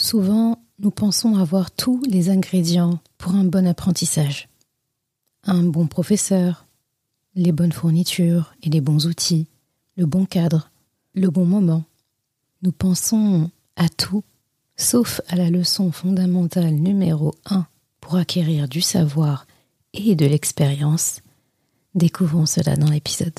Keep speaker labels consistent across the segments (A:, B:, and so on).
A: Souvent, nous pensons avoir tous les ingrédients pour un bon apprentissage. Un bon professeur, les bonnes fournitures et les bons outils, le bon cadre, le bon moment. Nous pensons à tout, sauf à la leçon fondamentale numéro 1 pour acquérir du savoir et de l'expérience. Découvrons cela dans l'épisode.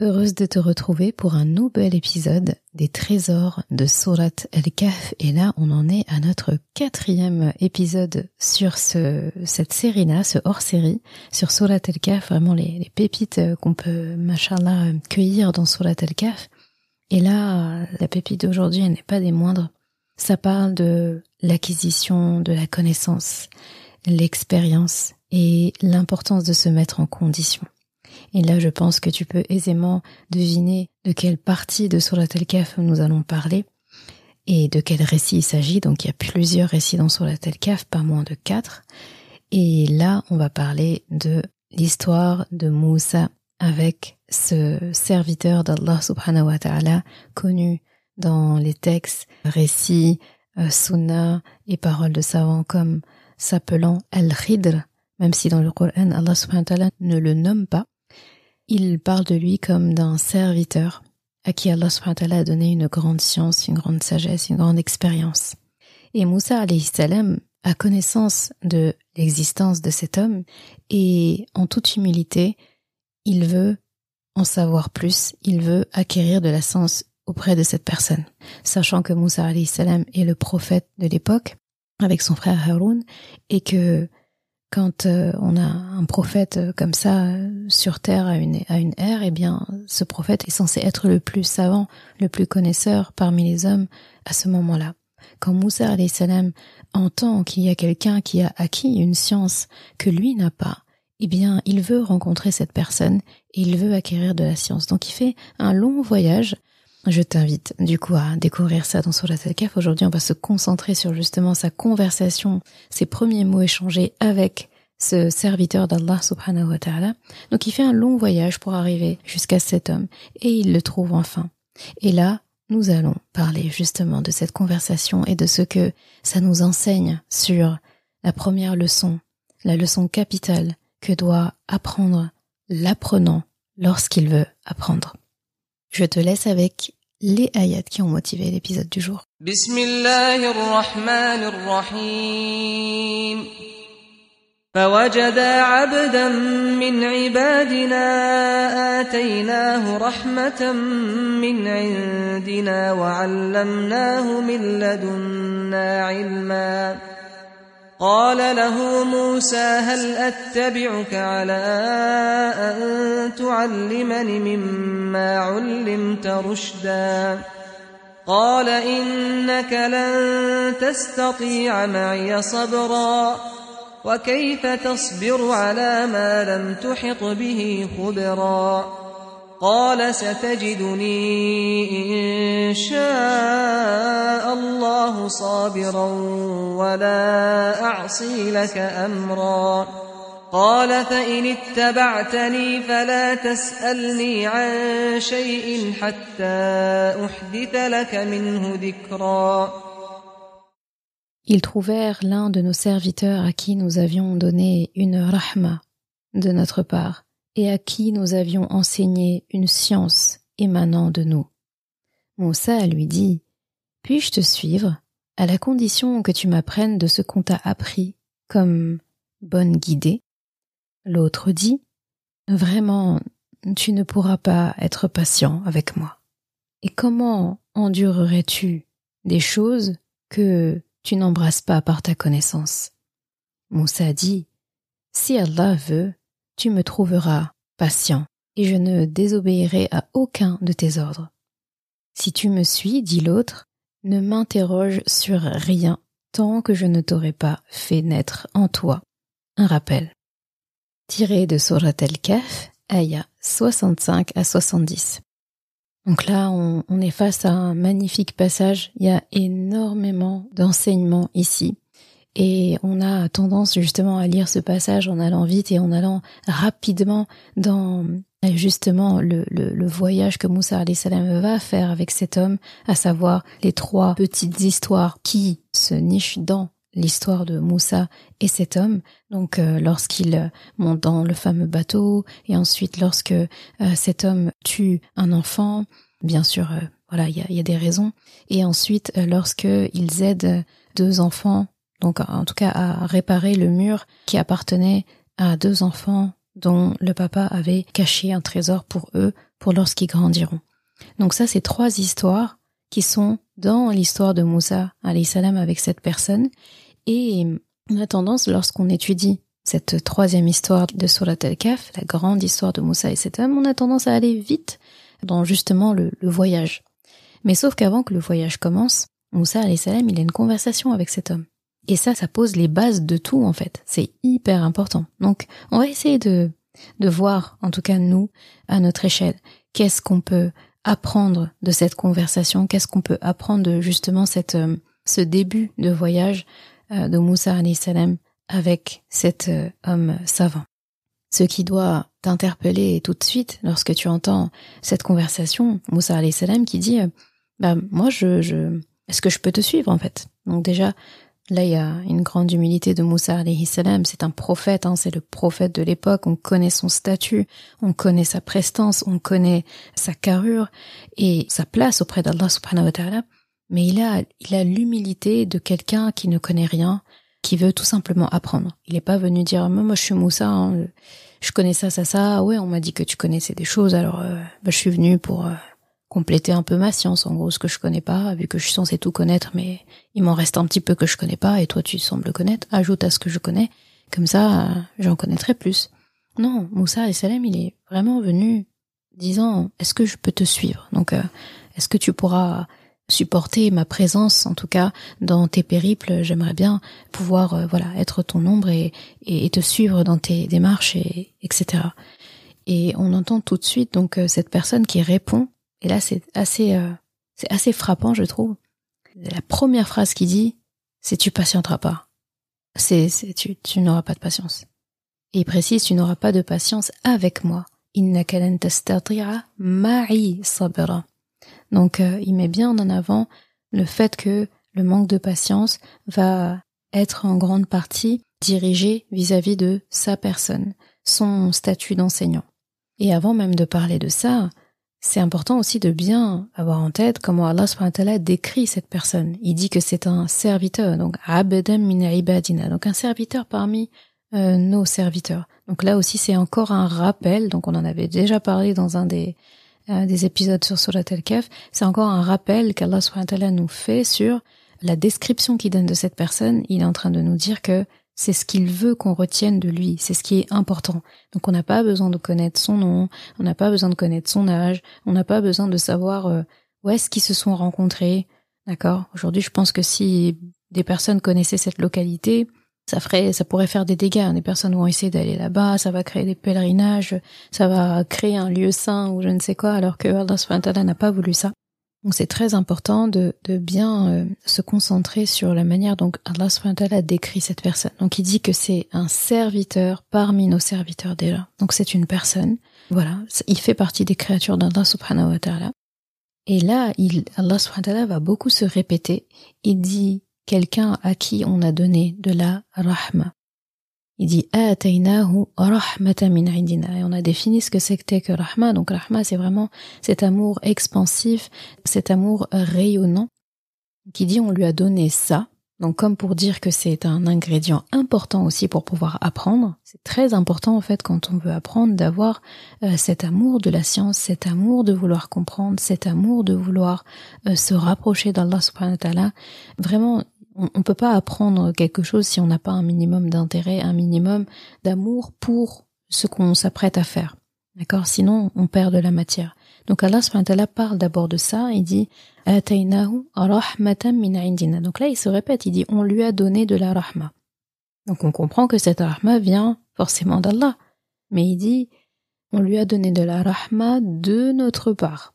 A: Heureuse de te retrouver pour un nouvel épisode des trésors de Surat El-Kahf. Et là, on en est à notre quatrième épisode sur ce, cette série-là, ce hors-série, sur Surat El-Kahf, vraiment les, pépites qu'on peut, machallah, cueillir dans Surat El-Kahf. Et là, la pépite d'aujourd'hui, elle n'est pas des moindres. Ça parle de l'acquisition de la connaissance, l'expérience et l'importance de se mettre en condition. Et là, je pense que tu peux aisément deviner de quelle partie de Surat al-Kaf nous allons parler et de quel récit il s'agit. Donc, il y a plusieurs récits dans Surat al-Kaf, pas moins de quatre. Et là, on va parler de l'histoire de Moussa avec ce serviteur d'Allah subhanahu wa ta'ala connu dans les textes, récits, euh, sunnah et paroles de savants comme s'appelant Al-Khidr, même si dans le Coran Allah subhanahu wa ta'ala ne le nomme pas. Il parle de lui comme d'un serviteur à qui Allah a donné une grande science, une grande sagesse, une grande expérience. Et Moussa salam a connaissance de l'existence de cet homme et en toute humilité, il veut en savoir plus, il veut acquérir de la science auprès de cette personne, sachant que Moussa salam est le prophète de l'époque avec son frère Haroun et que quand euh, on a un prophète euh, comme ça euh, sur terre à une, à une ère, eh bien, ce prophète est censé être le plus savant, le plus connaisseur parmi les hommes à ce moment-là. Quand Moussa salam entend qu'il y a quelqu'un qui a acquis une science que lui n'a pas, eh bien, il veut rencontrer cette personne et il veut acquérir de la science. Donc, il fait un long voyage. Je t'invite, du coup, à découvrir ça dans Surat al-Kaf. Aujourd'hui, on va se concentrer sur justement sa conversation, ses premiers mots échangés avec ce serviteur d'Allah subhanahu wa ta'ala. Donc il fait un long voyage pour arriver jusqu'à cet homme et il le trouve enfin. Et là, nous allons parler justement de cette conversation et de ce que ça nous enseigne sur la première leçon, la leçon capitale que doit apprendre l'apprenant lorsqu'il veut apprendre. Je te laisse avec les ayats qui ont motivé l'épisode du jour.
B: فوجدا عبدا من عبادنا آتيناه رحمة من عندنا وعلمناه من لدنا علما قال له موسى هل أتبعك على أن تعلمني مما علمت رشدا؟ قال إنك لن تستطيع معي صبرا وكيف تصبر على ما لم تحط به خبرا؟ قال ستجدني إن شاء الله صابرا ولا أعصي لك أمرا. قال فإن اتبعتني فلا تسألني عن شيء حتى أحدث لك منه ذكرا.
A: Ils trouvèrent l'un de nos serviteurs à qui nous avions donné une rahma de notre part. Et à qui nous avions enseigné une science émanant de nous. Moussa lui dit Puis-je te suivre à la condition que tu m'apprennes de ce qu'on t'a appris comme bonne guidée? L'autre dit Vraiment, tu ne pourras pas être patient avec moi. Et comment endurerais-tu des choses que tu n'embrasses pas par ta connaissance? Moussa dit Si Allah veut, tu me trouveras patient, et je ne désobéirai à aucun de tes ordres. Si tu me suis, dit l'autre, ne m'interroge sur rien tant que je ne t'aurai pas fait naître en toi un rappel. Tiré de Surat al-Kaf, ayah 65 à 70. Donc là, on, on, est face à un magnifique passage. Il y a énormément d'enseignements ici. Et on a tendance justement à lire ce passage en allant vite et en allant rapidement dans justement le, le, le voyage que Moussa salam va faire avec cet homme, à savoir les trois petites histoires qui se nichent dans l'histoire de Moussa et cet homme. Donc euh, lorsqu'il monte dans le fameux bateau et ensuite lorsque euh, cet homme tue un enfant, bien sûr, euh, voilà, il y a, y a, des raisons. Et ensuite lorsque ils aident deux enfants donc en tout cas à réparer le mur qui appartenait à deux enfants dont le papa avait caché un trésor pour eux pour lorsqu'ils grandiront. Donc ça, c'est trois histoires qui sont dans l'histoire de Moussa salam avec cette personne. Et on a tendance, lorsqu'on étudie cette troisième histoire de Surat al-Kaf, la grande histoire de Moussa et cet homme, on a tendance à aller vite dans justement le, voyage. Mais sauf qu'avant que le voyage commence, Moussa salam, il a une conversation avec cet homme. Et ça, ça pose les bases de tout, en fait. C'est hyper important. Donc, on va essayer de, de voir, en tout cas nous, à notre échelle, qu'est-ce qu'on peut apprendre de cette conversation, qu'est-ce qu'on peut apprendre de justement cette, euh, ce début de voyage euh, de Moussa salam avec cet euh, homme savant. Ce qui doit t'interpeller tout de suite lorsque tu entends cette conversation, Moussa salam qui dit, bah, moi, je, je, est-ce que je peux te suivre, en fait? Donc déjà, Là, il y a une grande humilité de Moussa alayhi salam. C'est un prophète, hein, c'est le prophète de l'époque. On connaît son statut, on connaît sa prestance, on connaît sa carrure et sa place auprès d'Allah subhanahu wa ta'ala. Mais il a, il a l'humilité de quelqu'un qui ne connaît rien, qui veut tout simplement apprendre. Il n'est pas venu dire, moi, je suis Moussa, hein, je connais ça, ça, ça. Ouais, on m'a dit que tu connaissais des choses, alors euh, bah, je suis venu pour euh, compléter un peu ma science, en gros, ce que je connais pas, vu que je suis censé tout connaître, mais il m'en reste un petit peu que je connais pas, et toi tu sembles connaître, ajoute à ce que je connais, comme ça, j'en connaîtrai plus. Non, Moussa et Salem, il est vraiment venu disant, est-ce que je peux te suivre? Donc, euh, est-ce que tu pourras supporter ma présence, en tout cas, dans tes périples, j'aimerais bien pouvoir, euh, voilà, être ton ombre et, et, te suivre dans tes démarches et, etc. Et on entend tout de suite, donc, euh, cette personne qui répond et là, c'est assez, euh, c'est assez frappant, je trouve. La première phrase qu'il dit, c'est tu patienteras pas. C'est, tu, tu n'auras pas de patience. Et il précise, tu n'auras pas de patience avec moi. Donc, euh, il met bien en avant le fait que le manque de patience va être en grande partie dirigé vis-à-vis -vis de sa personne, son statut d'enseignant. Et avant même de parler de ça, c'est important aussi de bien avoir en tête comment Allah subhanahu décrit cette personne. Il dit que c'est un serviteur, donc abedam min ibadina, donc un serviteur parmi euh, nos serviteurs. Donc là aussi c'est encore un rappel, donc on en avait déjà parlé dans un des euh, des épisodes sur Surat al-Kaf, c'est encore un rappel qu'Allah subhanahu nous fait sur la description qu'il donne de cette personne. Il est en train de nous dire que c'est ce qu'il veut qu'on retienne de lui, c'est ce qui est important. Donc on n'a pas besoin de connaître son nom, on n'a pas besoin de connaître son âge, on n'a pas besoin de savoir euh, où est-ce qu'ils se sont rencontrés. D'accord? Aujourd'hui, je pense que si des personnes connaissaient cette localité, ça ferait, ça pourrait faire des dégâts. Des personnes vont essayer d'aller là-bas, ça va créer des pèlerinages, ça va créer un lieu saint ou je ne sais quoi, alors que Allah n'a pas voulu ça. Donc c'est très important de, de bien euh, se concentrer sur la manière dont Allah subhanahu décrit cette personne. Donc il dit que c'est un serviteur parmi nos serviteurs déjà. Donc c'est une personne. Voilà, il fait partie des créatures d'Allah subhanahu wa ta'ala. Et là, il, Allah subhanahu va beaucoup se répéter. Il dit quelqu'un à qui on a donné de la rahma. Il dit rahmatan min indina et on a défini ce que c'était que rahma. Donc rahma c'est vraiment cet amour expansif, cet amour rayonnant qui dit on lui a donné ça. Donc comme pour dire que c'est un ingrédient important aussi pour pouvoir apprendre, c'est très important en fait quand on veut apprendre d'avoir euh, cet amour de la science, cet amour de vouloir comprendre, cet amour de vouloir euh, se rapprocher d'Allah subhanahu wa ta'ala. Vraiment on ne peut pas apprendre quelque chose si on n'a pas un minimum d'intérêt, un minimum d'amour pour ce qu'on s'apprête à faire. D'accord? Sinon, on perd de la matière. Donc Allah subhanahu parle d'abord de ça, il dit. Donc là, il se répète, il dit on lui a donné de la rahma. Donc on comprend que cette rahma vient forcément d'Allah. Mais il dit on lui a donné de la rahma de notre part.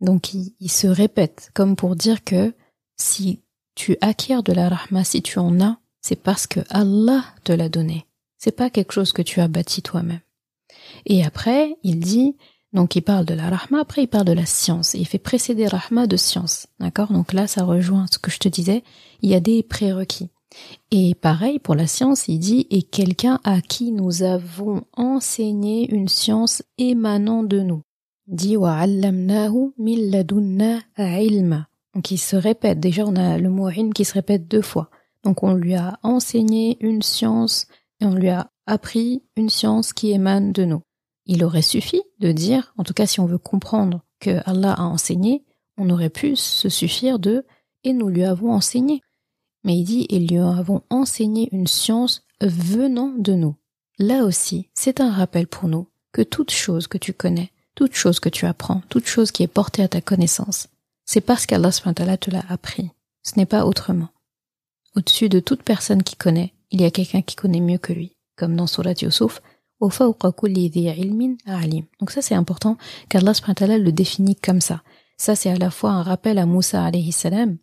A: Donc il se répète comme pour dire que si tu acquiers de la rahma, si tu en as, c'est parce que Allah te l'a donné. C'est pas quelque chose que tu as bâti toi-même. Et après, il dit, donc il parle de la rahma, après il parle de la science. il fait précéder rahma de science. D'accord? Donc là, ça rejoint ce que je te disais. Il y a des prérequis. Et pareil pour la science, il dit et quelqu'un à qui nous avons enseigné une science émanant de nous. Dit wa ilma. Il se répète. Déjà, on a le mot ilm qui se répète deux fois. Donc on lui a enseigné une science et on lui a appris une science qui émane de nous. Il aurait suffi de dire, en tout cas si on veut comprendre que Allah a enseigné, on aurait pu se suffire de et nous lui avons enseigné. Mais il dit et lui avons enseigné une science venant de nous. Là aussi, c'est un rappel pour nous que toute chose que tu connais, toute chose que tu apprends, toute chose qui est portée à ta connaissance, c'est parce qu'Allah te l'a appris. Ce n'est pas autrement. Au-dessus de toute personne qui connaît, il y a quelqu'un qui connaît mieux que lui, comme dans Surat Yusuf, donc ça c'est important qu'Allah le définit comme ça. Ça c'est à la fois un rappel à Moussa alayhi salam,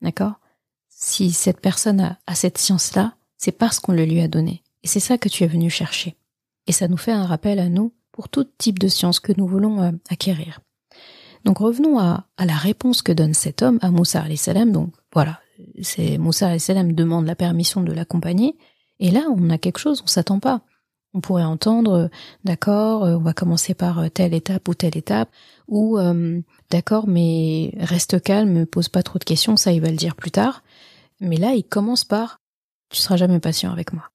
A: d'accord? Si cette personne a, a cette science-là, c'est parce qu'on le lui a donné. Et c'est ça que tu es venu chercher. Et ça nous fait un rappel à nous pour tout type de science que nous voulons euh, acquérir. Donc revenons à, la réponse que donne cet homme à Moussa salam. Donc voilà, c'est Moussa salam demande la permission de l'accompagner. Et là, on a quelque chose, on s'attend pas. On pourrait entendre, d'accord, euh, on va commencer par euh, telle étape ou telle étape, ou euh, d'accord, mais reste calme, pose pas trop de questions, ça il va le dire plus tard. Mais là, il commence par, tu seras jamais patient avec moi.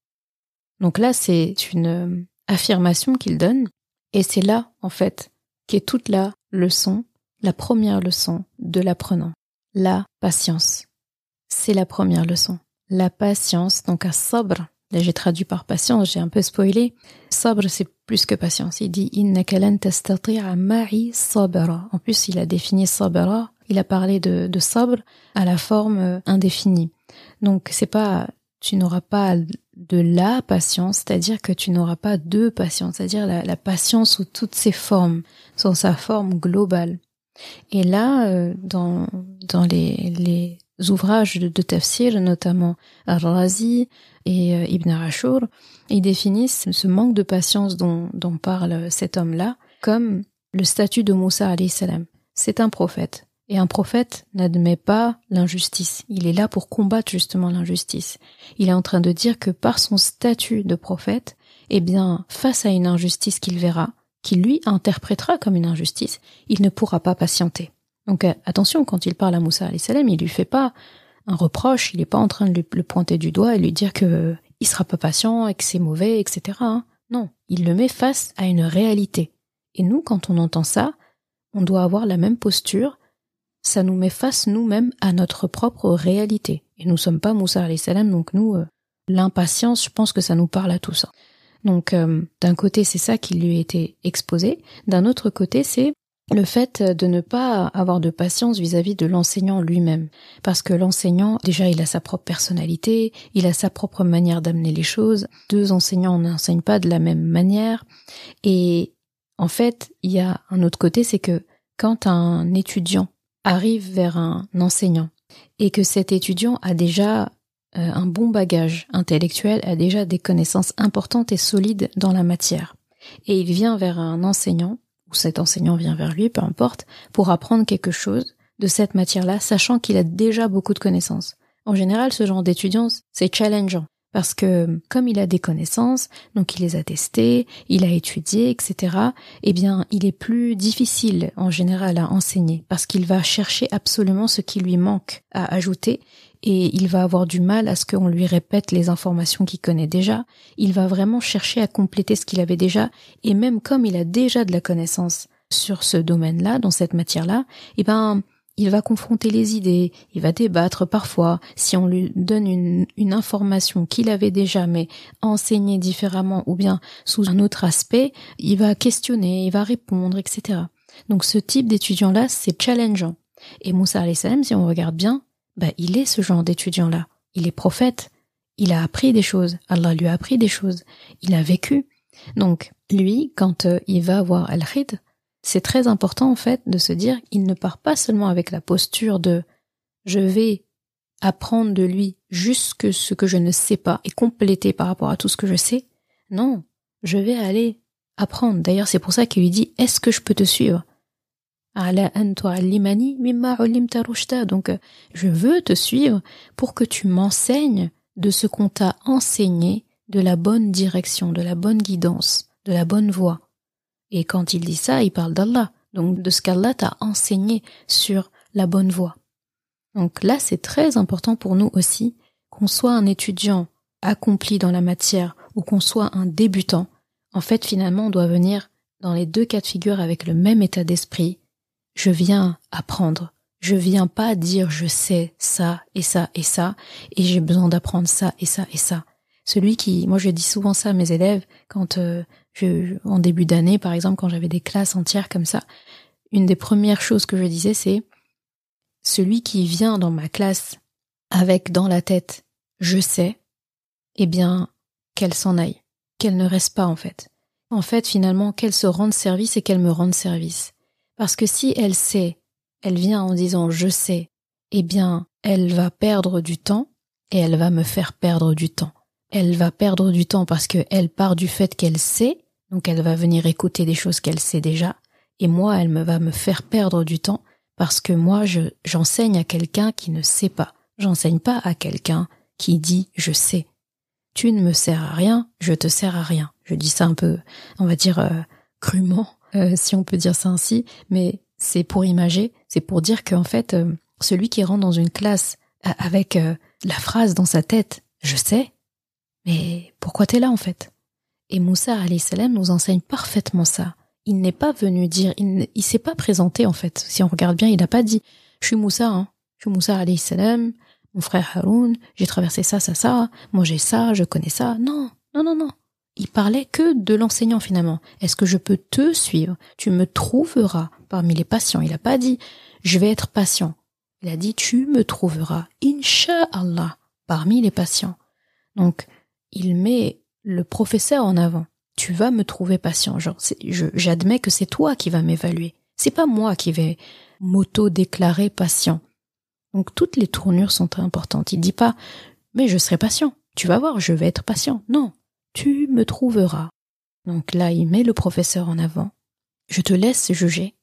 A: Donc là, c'est une affirmation qu'il donne, et c'est là, en fait, qu'est toute la leçon la première leçon de l'apprenant, la patience. C'est la première leçon. La patience, donc à sabre. Là, j'ai traduit par patience, j'ai un peu spoilé. Sabre, c'est plus que patience. Il dit ma'i sabra. En plus, il a défini sabra. Il a parlé de, de à la forme euh, indéfinie. Donc, c'est pas, tu n'auras pas de la patience, c'est-à-dire que tu n'auras pas de patience, c'est-à-dire la, la patience sous toutes ses formes, sous sa forme globale. Et là, euh, dans, dans les, les ouvrages de, tafsir, notamment Al-Razi et euh, Ibn Ashur, ils définissent ce manque de patience dont, dont parle cet homme-là comme le statut de Moussa salam. C'est un prophète. Et un prophète n'admet pas l'injustice. Il est là pour combattre justement l'injustice. Il est en train de dire que par son statut de prophète, eh bien, face à une injustice qu'il verra, qui lui interprétera comme une injustice, il ne pourra pas patienter. Donc euh, attention, quand il parle à Moussa salam, il lui fait pas un reproche, il n'est pas en train de le pointer du doigt et lui dire que euh, il sera pas patient et que c'est mauvais, etc. Hein. Non, il le met face à une réalité. Et nous, quand on entend ça, on doit avoir la même posture. Ça nous met face nous-mêmes à notre propre réalité. Et nous sommes pas Moussa salam, donc nous, euh, l'impatience, je pense que ça nous parle à tous. Donc euh, d'un côté c'est ça qui lui été exposé, d'un autre côté c'est le fait de ne pas avoir de patience vis-à-vis de l'enseignant lui-même. Parce que l'enseignant, déjà, il a sa propre personnalité, il a sa propre manière d'amener les choses. Deux enseignants n'enseignent pas de la même manière. Et en fait, il y a un autre côté, c'est que quand un étudiant arrive vers un enseignant et que cet étudiant a déjà un bon bagage intellectuel, a déjà des connaissances importantes et solides dans la matière, et il vient vers un enseignant, ou cet enseignant vient vers lui, peu importe, pour apprendre quelque chose de cette matière-là, sachant qu'il a déjà beaucoup de connaissances. En général, ce genre d'étudiant, c'est challengeant. Parce que comme il a des connaissances, donc il les a testées, il a étudié, etc., eh bien, il est plus difficile en général à enseigner parce qu'il va chercher absolument ce qui lui manque à ajouter et il va avoir du mal à ce qu'on lui répète les informations qu'il connaît déjà. Il va vraiment chercher à compléter ce qu'il avait déjà et même comme il a déjà de la connaissance sur ce domaine-là, dans cette matière-là, eh ben, il va confronter les idées, il va débattre parfois. Si on lui donne une, une information qu'il avait déjà mais enseignée différemment ou bien sous un autre aspect, il va questionner, il va répondre, etc. Donc ce type d'étudiant-là, c'est challengeant. Et Moussa salam, si on regarde bien, bah, il est ce genre d'étudiant-là. Il est prophète. Il a appris des choses. Allah lui a appris des choses. Il a vécu. Donc, lui, quand euh, il va voir Al-Khid, c'est très important en fait de se dire qu'il ne part pas seulement avec la posture de je vais apprendre de lui juste ce que je ne sais pas et compléter par rapport à tout ce que je sais. Non, je vais aller apprendre. D'ailleurs, c'est pour ça qu'il lui dit est-ce que je peux te suivre? Donc, euh, je veux te suivre pour que tu m'enseignes de ce qu'on t'a enseigné, de la bonne direction, de la bonne guidance, de la bonne voie. Et quand il dit ça, il parle d'Allah, donc de ce qu'Allah t'a enseigné sur la bonne voie. Donc là, c'est très important pour nous aussi, qu'on soit un étudiant accompli dans la matière ou qu'on soit un débutant. En fait, finalement, on doit venir dans les deux cas de figure avec le même état d'esprit. Je viens apprendre. Je viens pas dire je sais ça et ça et ça et j'ai besoin d'apprendre ça et ça et ça. Celui qui, moi je dis souvent ça à mes élèves quand euh, je, en début d'année, par exemple, quand j'avais des classes entières comme ça, une des premières choses que je disais, c'est celui qui vient dans ma classe avec dans la tête je sais, eh bien, qu'elle s'en aille, qu'elle ne reste pas en fait. En fait, finalement, qu'elle se rende service et qu'elle me rende service. Parce que si elle sait, elle vient en disant je sais, eh bien, elle va perdre du temps et elle va me faire perdre du temps. Elle va perdre du temps parce qu'elle part du fait qu'elle sait donc elle va venir écouter des choses qu'elle sait déjà, et moi, elle me va me faire perdre du temps parce que moi, je, j'enseigne à quelqu'un qui ne sait pas. J'enseigne pas à quelqu'un qui dit je sais. Tu ne me sers à rien, je te sers à rien. Je dis ça un peu, on va dire, euh, crûment, euh, si on peut dire ça ainsi, mais c'est pour imager, c'est pour dire qu'en fait, euh, celui qui rentre dans une classe avec la phrase dans sa tête, je sais, mais pourquoi t'es là en fait? Et Moussa salam nous enseigne parfaitement ça. Il n'est pas venu dire, il, il s'est pas présenté en fait. Si on regarde bien, il n'a pas dit je suis Moussa, hein. je suis Moussa salam, mon frère Haroun, j'ai traversé ça, ça, ça, moi j'ai ça, je connais ça. Non, non, non, non. Il parlait que de l'enseignant finalement. Est-ce que je peux te suivre? Tu me trouveras parmi les patients. Il n'a pas dit je vais être patient. Il a dit tu me trouveras, Inch'Allah, parmi les patients. Donc, il met le professeur en avant. Tu vas me trouver patient. Genre, j'admets que c'est toi qui vas m'évaluer. C'est pas moi qui vais m'auto-déclarer patient. Donc toutes les tournures sont importantes. Il dit pas, mais je serai patient. Tu vas voir, je vais être patient. Non, tu me trouveras. Donc là, il met le professeur en avant. Je te laisse juger.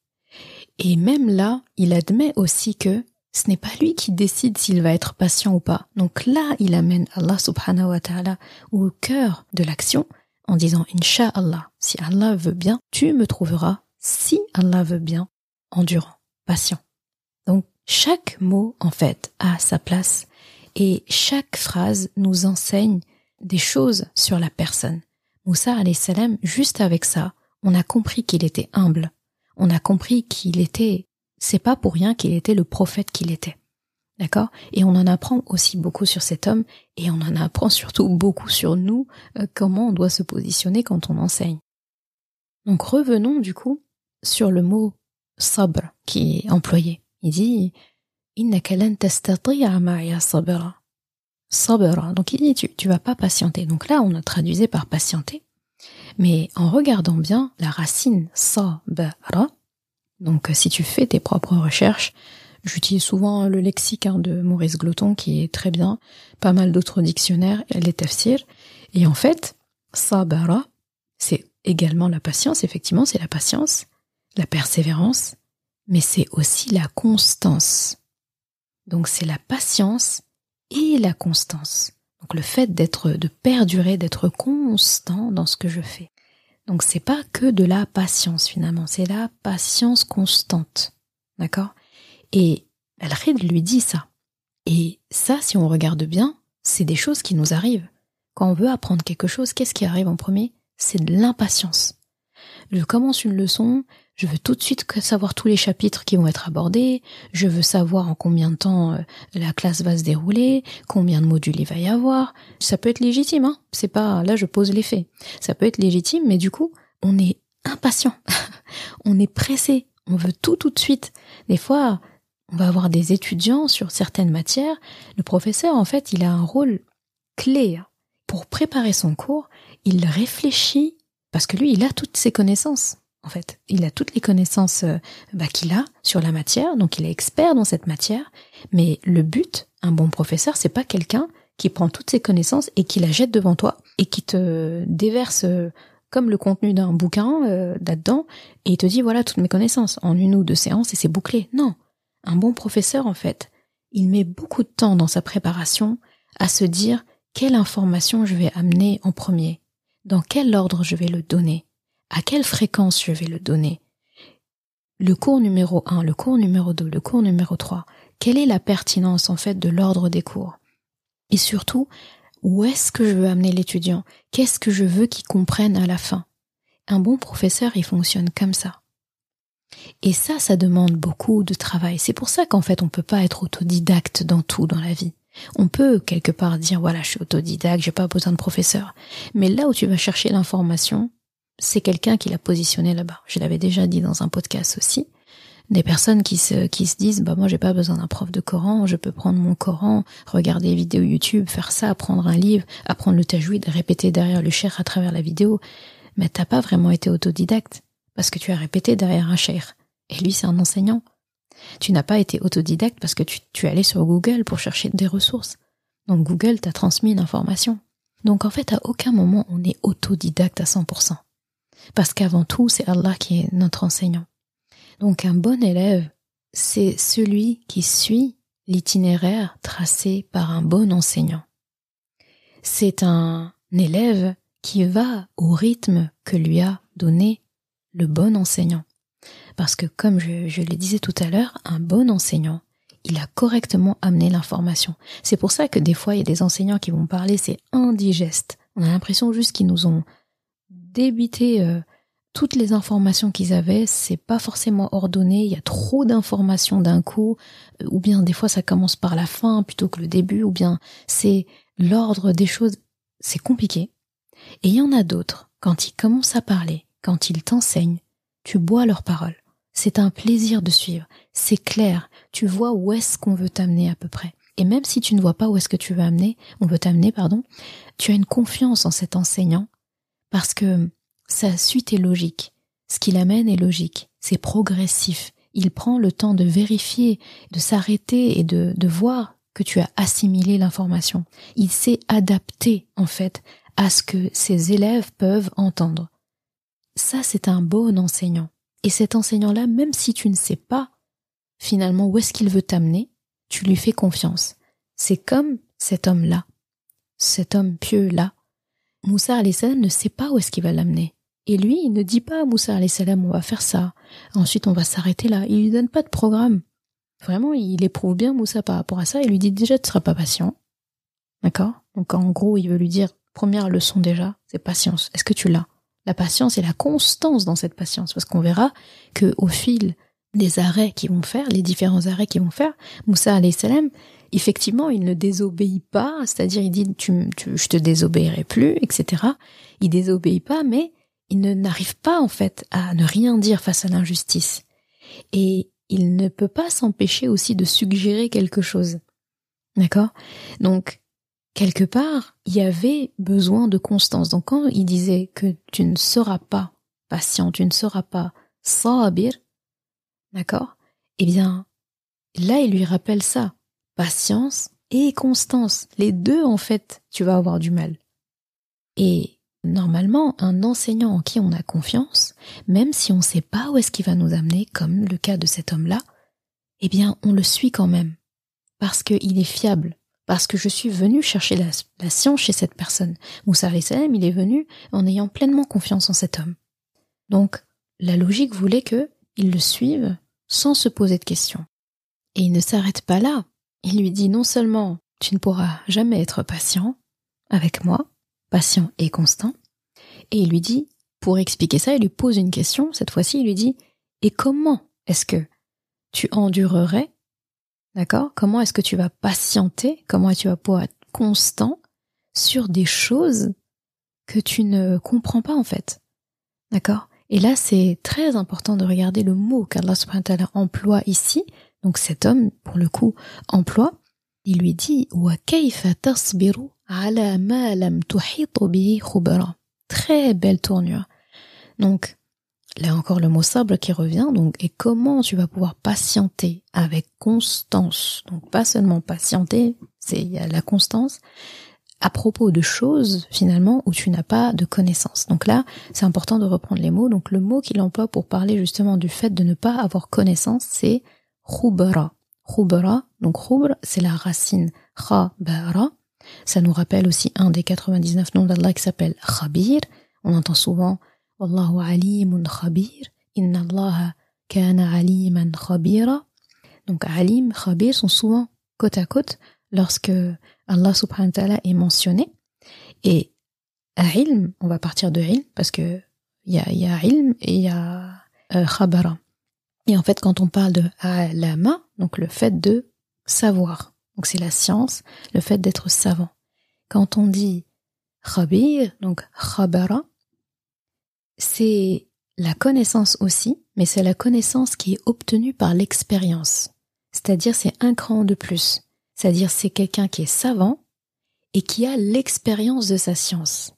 A: Et même là, il admet aussi que ce n'est pas lui qui décide s'il va être patient ou pas. Donc là, il amène Allah subhanahu wa ta'ala au cœur de l'action en disant Inch'Allah, si Allah veut bien, tu me trouveras, si Allah veut bien, endurant, patient. Donc chaque mot, en fait, a sa place et chaque phrase nous enseigne des choses sur la personne. Moussa salam, juste avec ça, on a compris qu'il était humble. On a compris qu'il était c'est pas pour rien qu'il était le prophète qu'il était. D'accord? Et on en apprend aussi beaucoup sur cet homme et on en apprend surtout beaucoup sur nous, euh, comment on doit se positionner quand on enseigne. Donc revenons du coup sur le mot sabr qui est employé. Il dit sabra. Sabra. Donc il dit tu, tu vas pas patienter. Donc là on a traduisé par patienter. Mais en regardant bien la racine sabra, donc si tu fais tes propres recherches, J'utilise souvent le lexique hein, de Maurice Gloton qui est très bien, pas mal d'autres dictionnaires, les tafsirs. Et en fait, sabara, c'est également la patience, effectivement, c'est la patience, la persévérance, mais c'est aussi la constance. Donc c'est la patience et la constance. Donc le fait d'être, de perdurer, d'être constant dans ce que je fais. Donc c'est pas que de la patience finalement, c'est la patience constante. D'accord? Et Al-Khid lui dit ça. Et ça, si on regarde bien, c'est des choses qui nous arrivent. Quand on veut apprendre quelque chose, qu'est-ce qui arrive en premier? C'est de l'impatience. Je commence une leçon, je veux tout de suite savoir tous les chapitres qui vont être abordés, je veux savoir en combien de temps euh, la classe va se dérouler, combien de modules il va y avoir. Ça peut être légitime, hein. C'est pas, là je pose les faits. Ça peut être légitime, mais du coup, on est impatient. on est pressé. On veut tout tout de suite. Des fois, on va avoir des étudiants sur certaines matières. Le professeur, en fait, il a un rôle clé. Pour préparer son cours, il réfléchit, parce que lui, il a toutes ses connaissances en fait. Il a toutes les connaissances euh, bah, qu'il a sur la matière, donc il est expert dans cette matière. Mais le but, un bon professeur, c'est pas quelqu'un qui prend toutes ses connaissances et qui la jette devant toi et qui te déverse euh, comme le contenu d'un bouquin euh, là-dedans et il te dit voilà toutes mes connaissances en une ou deux séances et c'est bouclé. Non, un bon professeur en fait, il met beaucoup de temps dans sa préparation à se dire quelle information je vais amener en premier, dans quel ordre je vais le donner à quelle fréquence je vais le donner? Le cours numéro 1, le cours numéro 2, le cours numéro 3, quelle est la pertinence en fait de l'ordre des cours? Et surtout, où est-ce que je veux amener l'étudiant? Qu'est-ce que je veux qu'il comprenne à la fin? Un bon professeur, il fonctionne comme ça. Et ça, ça demande beaucoup de travail. C'est pour ça qu'en fait, on peut pas être autodidacte dans tout dans la vie. On peut quelque part dire voilà, je suis autodidacte, j'ai pas besoin de professeur. Mais là où tu vas chercher l'information, c'est quelqu'un qui l'a positionné là-bas. Je l'avais déjà dit dans un podcast aussi. Des personnes qui se, qui se disent, bah moi j'ai pas besoin d'un prof de Coran, je peux prendre mon Coran, regarder des vidéos YouTube, faire ça, apprendre un livre, apprendre le tajwid, répéter derrière le cher à travers la vidéo. Mais t'as pas vraiment été autodidacte, parce que tu as répété derrière un cher. Et lui c'est un enseignant. Tu n'as pas été autodidacte parce que tu, tu allé sur Google pour chercher des ressources. Donc Google t'a transmis une information. Donc en fait, à aucun moment on est autodidacte à 100%. Parce qu'avant tout, c'est Allah qui est notre enseignant. Donc un bon élève, c'est celui qui suit l'itinéraire tracé par un bon enseignant. C'est un élève qui va au rythme que lui a donné le bon enseignant. Parce que comme je, le disais tout à l'heure, un bon enseignant, il a correctement amené l'information. C'est pour ça que des fois, il y a des enseignants qui vont parler, c'est indigeste. On a l'impression juste qu'ils nous ont débiter euh, toutes les informations qu'ils avaient, c'est pas forcément ordonné, il y a trop d'informations d'un coup, euh, ou bien des fois ça commence par la fin plutôt que le début, ou bien c'est l'ordre des choses, c'est compliqué. Et il y en a d'autres, quand ils commencent à parler, quand ils t'enseignent, tu bois leurs paroles. C'est un plaisir de suivre, c'est clair, tu vois où est-ce qu'on veut t'amener à peu près. Et même si tu ne vois pas où est-ce que tu veux amener, on veut t'amener, pardon, tu as une confiance en cet enseignant parce que sa suite est logique. Ce qu'il amène est logique, c'est progressif. Il prend le temps de vérifier, de s'arrêter et de, voir que tu as assimilé l'information. Il s'est adapté, en fait, à ce que ses élèves peuvent entendre. Ça, c'est un bon enseignant. Et cet enseignant-là, même si tu ne sais pas finalement où est-ce qu'il veut t'amener, tu lui fais confiance. C'est comme cet homme-là, cet homme pieux-là, Moussa salam ne sait pas où est-ce qu'il va l'amener. Et lui, il ne dit pas à Moussa salam, on va faire ça. Ensuite, on va s'arrêter là. Il lui donne pas de programme. Vraiment, il éprouve bien Moussa par rapport à ça. Il lui dit déjà, tu seras pas patient. D'accord? Donc, en gros, il veut lui dire, première leçon déjà, c'est patience. Est-ce que tu l'as? La patience et la constance dans cette patience. Parce qu'on verra que au fil des arrêts qu'ils vont faire, les différents arrêts qu'ils vont faire, Moussa salam, effectivement, il ne désobéit pas, c'est-à-dire il dit tu, je te désobéirai plus, etc. Il désobéit pas, mais il ne n'arrive pas en fait à ne rien dire face à l'injustice. Et il ne peut pas s'empêcher aussi de suggérer quelque chose. D'accord? Donc, quelque part, il y avait besoin de constance. Donc quand il disait que tu ne seras pas patient, tu ne seras pas sabir, d'accord? Eh bien, Là, il lui rappelle ça. Patience et constance. Les deux, en fait, tu vas avoir du mal. Et normalement, un enseignant en qui on a confiance, même si on ne sait pas où est-ce qu'il va nous amener, comme le cas de cet homme-là, eh bien, on le suit quand même. Parce qu'il est fiable. Parce que je suis venu chercher la, science chez cette personne. Moussa Salem, il est venu en ayant pleinement confiance en cet homme. Donc, la logique voulait que il le suive sans se poser de questions. Et il ne s'arrête pas là. Il lui dit non seulement tu ne pourras jamais être patient avec moi, patient et constant, et il lui dit, pour expliquer ça, il lui pose une question, cette fois-ci il lui dit, et comment est-ce que tu endurerais, d'accord? Comment est-ce que tu vas patienter? Comment est-ce que tu vas pouvoir être constant sur des choses que tu ne comprends pas en fait? D'accord? Et là, c'est très important de regarder le mot qu'Allah subhanahu wa ta'ala emploie ici. Donc cet homme, pour le coup, emploie. Il lui dit Très belle tournure. Donc, Là encore le mot sabre qui revient, donc, et comment tu vas pouvoir patienter avec constance, donc pas seulement patienter, c'est, la constance, à propos de choses, finalement, où tu n'as pas de connaissance. Donc là, c'est important de reprendre les mots. Donc le mot qu'il emploie pour parler justement du fait de ne pas avoir connaissance, c'est khubra. Khubra, donc khubr, c'est la racine khabara. Ça nous rappelle aussi un des 99 noms d'Allah qui s'appelle Khabir. On entend souvent Wallahu alimun khabir. Inna Allah kana aliman khabira. Donc alim, khabir sont souvent côte à côte lorsque Allah subhanahu wa ta'ala est mentionné. Et ilm, on va partir de ilm parce que il y a, y ilm et il y a euh, khabara. Et en fait, quand on parle de alama, donc le fait de savoir, donc c'est la science, le fait d'être savant. Quand on dit khabir, donc khabara, c'est la connaissance aussi, mais c'est la connaissance qui est obtenue par l'expérience. C'est-à-dire c'est un cran de plus. C'est-à-dire c'est quelqu'un qui est savant et qui a l'expérience de sa science.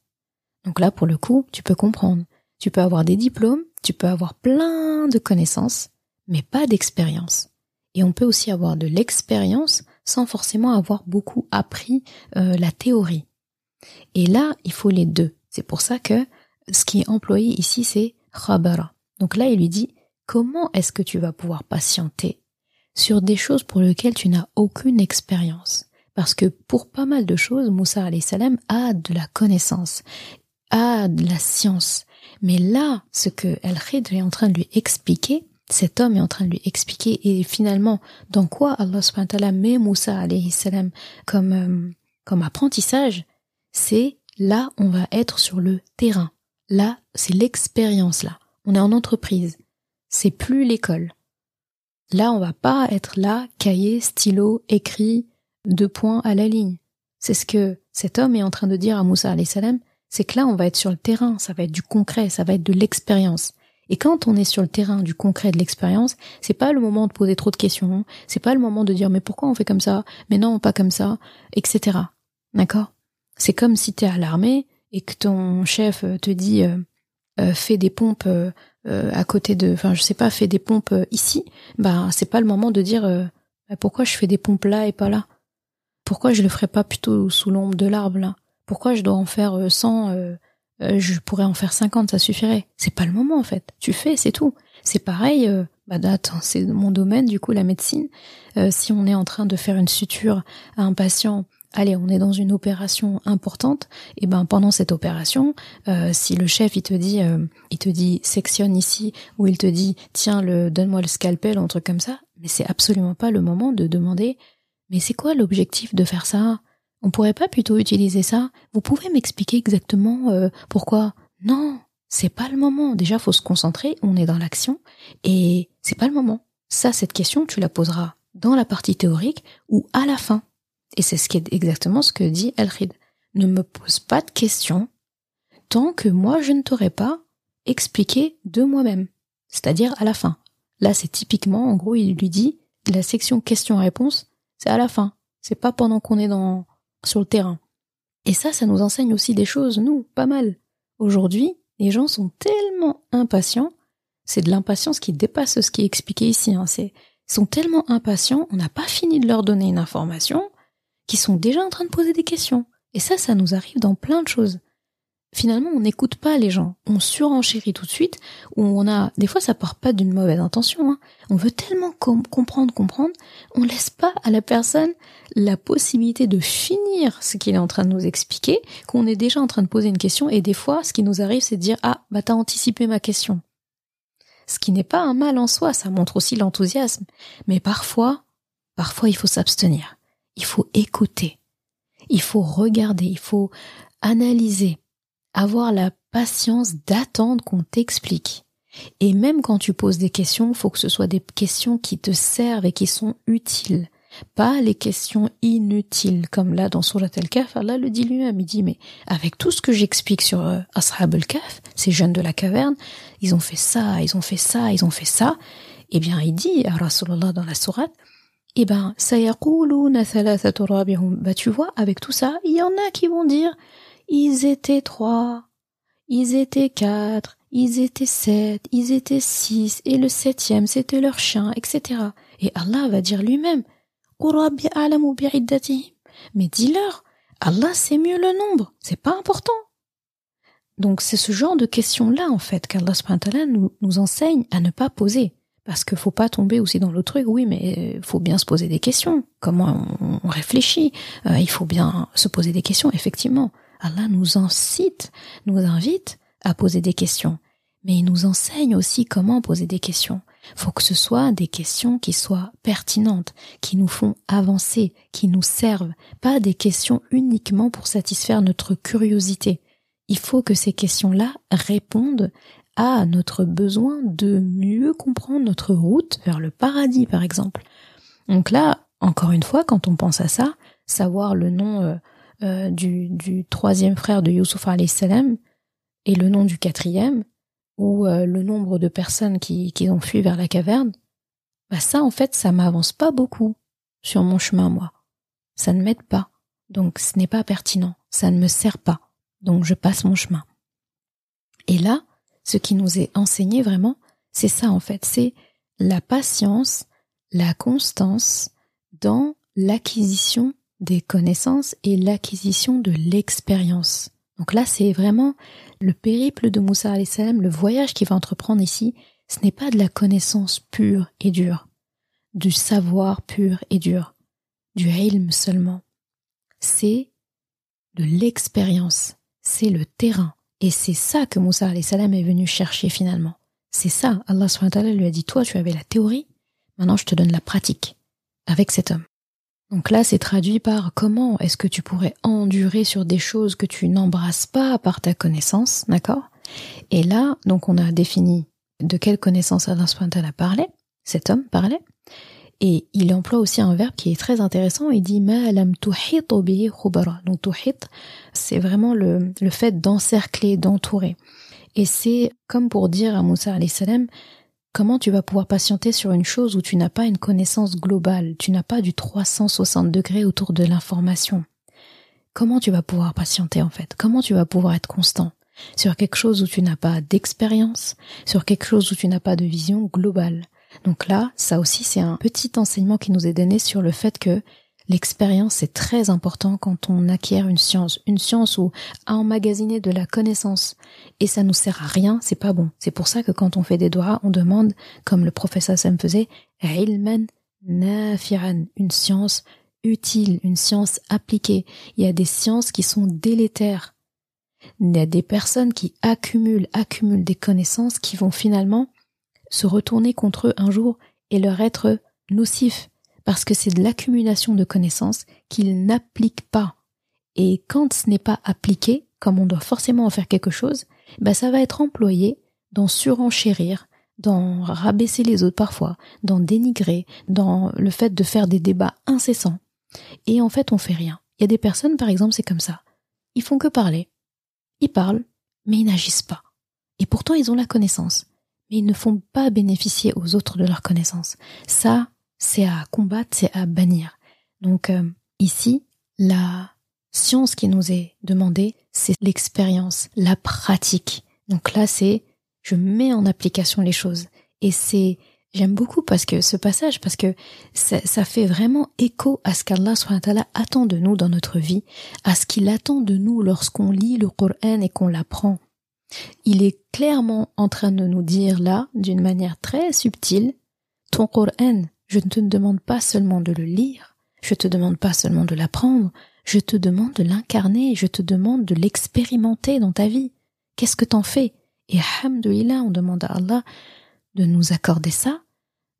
A: Donc là, pour le coup, tu peux comprendre. Tu peux avoir des diplômes, tu peux avoir plein de connaissances, mais pas d'expérience. Et on peut aussi avoir de l'expérience sans forcément avoir beaucoup appris euh, la théorie. Et là, il faut les deux. C'est pour ça que ce qui est employé ici, c'est khabara. Donc là, il lui dit, comment est-ce que tu vas pouvoir patienter sur des choses pour lesquelles tu n'as aucune expérience? Parce que pour pas mal de choses, Moussa salam a de la connaissance, a de la science. Mais là, ce que El-Khidr est en train de lui expliquer, cet homme est en train de lui expliquer et finalement dans quoi Allah subhanahu wa met Moussa alayhi salam comme, euh, comme apprentissage, c'est là on va être sur le terrain. Là, c'est l'expérience là. On est en entreprise. C'est plus l'école. Là, on va pas être là, cahier, stylo, écrit, deux points à la ligne. C'est ce que cet homme est en train de dire à Moussa salam, c'est que là, on va être sur le terrain, ça va être du concret, ça va être de l'expérience. Et quand on est sur le terrain du concret de l'expérience, c'est pas le moment de poser trop de questions, c'est pas le moment de dire mais pourquoi on fait comme ça, mais non, pas comme ça, etc. D'accord? C'est comme si t'es à l'armée et que ton chef te dit euh, euh, fais des pompes euh, à côté de, enfin je sais pas, fais des pompes ici, bah c'est pas le moment de dire bah, pourquoi je fais des pompes là et pas là? Pourquoi je le ferais pas plutôt sous l'ombre de l'arbre là? Pourquoi je dois en faire 100 Je pourrais en faire 50, ça suffirait. C'est pas le moment en fait. Tu fais, c'est tout. C'est pareil. bah attends, c'est mon domaine du coup la médecine. si on est en train de faire une suture à un patient allez, on est dans une opération importante, et ben pendant cette opération, euh, si le chef il te dit, euh, il te dit sectionne ici, ou il te dit tiens le donne-moi le scalpel, un truc comme ça, mais c'est absolument pas le moment de demander mais c'est quoi l'objectif de faire ça? On pourrait pas plutôt utiliser ça Vous pouvez m'expliquer exactement euh, pourquoi? Non, c'est pas le moment. Déjà faut se concentrer, on est dans l'action, et c'est pas le moment. Ça, cette question, tu la poseras dans la partie théorique ou à la fin. Et c'est ce qui est exactement ce que dit Elrid. Ne me pose pas de questions tant que moi je ne t'aurai pas expliqué de moi-même. C'est-à-dire à la fin. Là, c'est typiquement, en gros, il lui dit, la section questions-réponses, c'est à la fin. C'est pas pendant qu'on est dans, sur le terrain. Et ça, ça nous enseigne aussi des choses, nous, pas mal. Aujourd'hui, les gens sont tellement impatients. C'est de l'impatience qui dépasse ce qui est expliqué ici. Hein. C'est, sont tellement impatients, on n'a pas fini de leur donner une information, qu'ils sont déjà en train de poser des questions. Et ça, ça nous arrive dans plein de choses finalement on n'écoute pas les gens, on surenchérit tout de suite, ou on a, des fois ça part pas d'une mauvaise intention, hein. on veut tellement comprendre, comprendre, on laisse pas à la personne la possibilité de finir ce qu'il est en train de nous expliquer, qu'on est déjà en train de poser une question, et des fois ce qui nous arrive c'est de dire ah bah t'as anticipé ma question. Ce qui n'est pas un mal en soi, ça montre aussi l'enthousiasme, mais parfois, parfois il faut s'abstenir, il faut écouter, il faut regarder, il faut analyser, avoir la patience d'attendre qu'on t'explique. Et même quand tu poses des questions, faut que ce soit des questions qui te servent et qui sont utiles. Pas les questions inutiles, comme là dans Surat al-Kaf, Allah le dit lui-même, il dit, mais avec tout ce que j'explique sur euh, Ashab al-Kaf, ces jeunes de la caverne, ils ont fait ça, ils ont fait ça, ils ont fait ça, eh bien il dit à Rasulullah dans la Sourate, eh ben, bah tu vois, avec tout ça, il y en a qui vont dire, ils étaient trois, ils étaient quatre, ils étaient sept, ils étaient six, et le septième c'était leur chien, etc. Et Allah va dire lui-même, mais dis-leur, Allah sait mieux le nombre, c'est pas important. Donc c'est ce genre de questions-là en fait qu'Allah nous, nous enseigne à ne pas poser. Parce qu'il faut pas tomber aussi dans le truc, oui, mais faut bien se poser des questions. Comment on, réfléchit euh, Il faut bien se poser des questions, effectivement. Allah nous incite, nous invite à poser des questions, mais il nous enseigne aussi comment poser des questions. Faut que ce soit des questions qui soient pertinentes, qui nous font avancer, qui nous servent, pas des questions uniquement pour satisfaire notre curiosité. Il faut que ces questions-là répondent à notre besoin de mieux comprendre notre route vers le paradis, par exemple. Donc là, encore une fois, quand on pense à ça, savoir le nom euh, euh, du, troisième frère de Youssouf salam et le nom du quatrième, ou euh, le nombre de personnes qui, qui ont fui vers la caverne, bah ça en fait ça m'avance pas beaucoup sur mon chemin moi. Ça ne m'aide pas. Donc ce n'est pas pertinent, ça ne me sert pas. Donc je passe mon chemin. Et là, ce qui nous est enseigné vraiment, c'est ça en fait, c'est la patience, la constance dans l'acquisition des connaissances et l'acquisition de l'expérience. Donc là, c'est vraiment le périple de Moussa salam, le voyage qu'il va entreprendre ici, ce n'est pas de la connaissance pure et dure, du savoir pur et dur, du ilm seulement. C'est de l'expérience, c'est le terrain. Et c'est ça que Moussa salam est venu chercher finalement. C'est ça, Allah lui a dit, toi tu avais la théorie, maintenant je te donne la pratique avec cet homme. Donc là, c'est traduit par comment est-ce que tu pourrais endurer sur des choses que tu n'embrasses pas par ta connaissance, d'accord? Et là, donc on a défini de quelle connaissance Allah a parlé, cet homme parlait, et il emploie aussi un verbe qui est très intéressant, il dit ma'alam Donc tuhit, c'est vraiment le, le fait d'encercler, d'entourer. Et c'est comme pour dire à Moussa salam Comment tu vas pouvoir patienter sur une chose où tu n'as pas une connaissance globale, tu n'as pas du 360 degrés autour de l'information? Comment tu vas pouvoir patienter en fait? Comment tu vas pouvoir être constant sur quelque chose où tu n'as pas d'expérience, sur quelque chose où tu n'as pas de vision globale? Donc là, ça aussi c'est un petit enseignement qui nous est donné sur le fait que L'expérience est très important quand on acquiert une science, une science où à emmagasiner de la connaissance et ça nous sert à rien, c'est pas bon. C'est pour ça que quand on fait des doigts, on demande, comme le professeur Sam faisait, ilman nafiran, une science utile, une science appliquée. Il y a des sciences qui sont délétères. Il y a des personnes qui accumulent, accumulent des connaissances qui vont finalement se retourner contre eux un jour et leur être nocifs parce que c'est de l'accumulation de connaissances qu'ils n'appliquent pas. Et quand ce n'est pas appliqué, comme on doit forcément en faire quelque chose, bah ça va être employé dans surenchérir, dans rabaisser les autres parfois, dans dénigrer, dans le fait de faire des débats incessants. Et en fait, on fait rien. Il y a des personnes, par exemple, c'est comme ça. Ils font que parler. Ils parlent, mais ils n'agissent pas. Et pourtant, ils ont la connaissance. Mais ils ne font pas bénéficier aux autres de leur connaissance. Ça, c'est à combattre, c'est à bannir. Donc euh, ici, la science qui nous est demandée, c'est l'expérience, la pratique. Donc là, c'est je mets en application les choses. Et c'est J'aime beaucoup parce que ce passage, parce que ça, fait vraiment écho à ce qu'Allah attend de nous dans notre vie, à ce qu'il attend de nous lorsqu'on lit le Coran et qu'on l'apprend. Il est clairement en train de nous dire là, d'une manière très subtile, ton Coran, je ne te demande pas seulement de le lire, je te demande pas seulement de l'apprendre, je te demande de l'incarner, je te demande de l'expérimenter dans ta vie. Qu'est-ce que t'en fais? Et alhamdulillah, on demande à Allah de nous accorder ça,